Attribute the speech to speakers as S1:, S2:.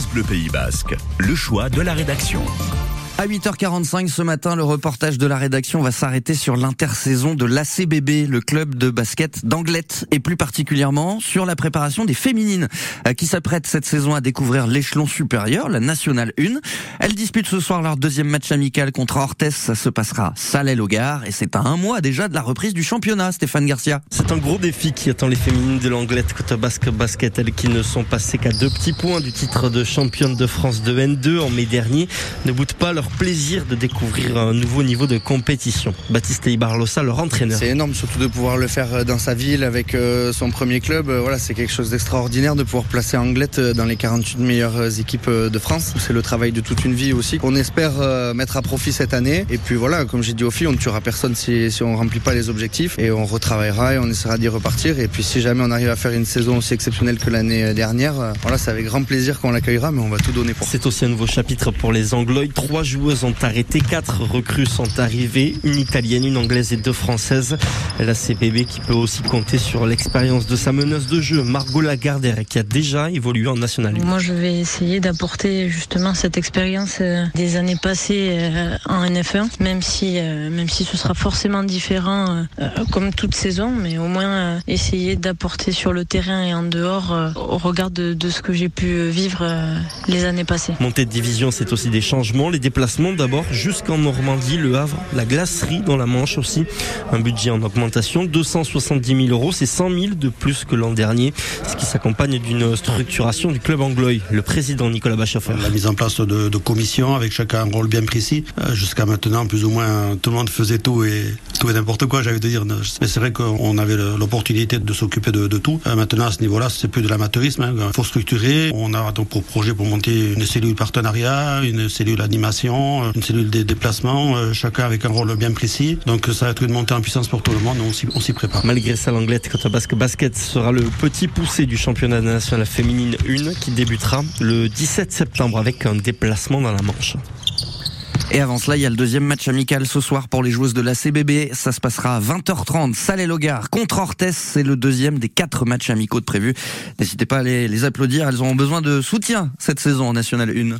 S1: France Bleu Pays Basque, le choix de la rédaction.
S2: À 8h45 ce matin, le reportage de la rédaction va s'arrêter sur l'intersaison de l'ACBB, le club de basket d'Anglette, et plus particulièrement sur la préparation des féminines, euh, qui s'apprêtent cette saison à découvrir l'échelon supérieur, la Nationale 1. Elles disputent ce soir leur deuxième match amical contre Orthez, ça se passera Salé-Logar, et c'est à un mois déjà de la reprise du championnat, Stéphane Garcia.
S3: C'est un gros défi qui attend les féminines de l'Anglette côté basque basket, elles qui ne sont passées qu'à deux petits points du titre de championne de France de N2 en mai dernier, ne boutent pas leur plaisir de découvrir un nouveau niveau de compétition. Baptiste Ibarlosa, leur entraîneur.
S4: C'est énorme, surtout de pouvoir le faire euh, dans sa ville avec euh, son premier club. Euh, voilà, c'est quelque chose d'extraordinaire de pouvoir placer Anglette dans les 48 meilleures équipes de France. C'est le travail de toute une vie aussi qu'on espère mettre à profit cette année. Et puis voilà, comme j'ai dit aux filles, on ne tuera personne si, si on remplit pas les objectifs et on retravaillera et on essaiera d'y repartir. Et puis si jamais on arrive à faire une saison aussi exceptionnelle que l'année dernière, voilà, c'est avec grand plaisir qu'on l'accueillera, mais on va tout donner pour.
S3: C'est aussi un nouveau chapitre pour les Angloïdes. Trois joueuses ont arrêté, quatre recrues sont arrivées, une italienne, une anglaise et deux françaises. La CPB qui peut aussi compter sur l'expérience de sa meneuse de jeu, Margot Lagardère, qui a déjà évolué en National
S5: Moi, je vais essayer d'apporter justement cette expérience euh, des années passées euh, en NF1, même si, euh, même si ce sera forcément différent comme toute saison, mais au moins essayer d'apporter sur le terrain et en dehors au regard de, de ce que j'ai pu vivre les années passées.
S3: Montée de division, c'est aussi des changements, les déplacements d'abord jusqu'en Normandie, Le Havre, la glacerie dans la Manche aussi. Un budget en augmentation, 270 000 euros, c'est 100 000 de plus que l'an dernier, ce qui s'accompagne d'une structuration du club anglois. Le président Nicolas Bachaffer.
S6: La mise en place de, de commissions avec chacun un rôle bien précis. Euh, jusqu'à maintenant, plus ou moins, tout le monde faisait tout et tout et n'importe quoi, j'avais de dire. Mais c'est vrai qu'on avait l'opportunité de s'occuper de, tout. Euh, maintenant, à ce niveau-là, c'est plus de l'amateurisme. Il hein. faut structurer. On a donc pour projet pour monter une cellule partenariat, une cellule animation, une cellule des déplacements, euh, chacun avec un rôle bien précis. Donc ça va être une montée en puissance pour tout le monde, on s'y prépare.
S3: Malgré ça, l'Anglette basket basket sera le petit poussé du championnat national féminine 1 qui débutera le 17 septembre avec un déplacement dans la Manche.
S2: Et avant cela, il y a le deuxième match amical ce soir pour les joueuses de la CBB. Ça se passera à 20h30. Salé Logar contre Orthez. C'est le deuxième des quatre matchs amicaux de prévus. N'hésitez pas à les, les applaudir. Elles auront besoin de soutien cette saison en National 1.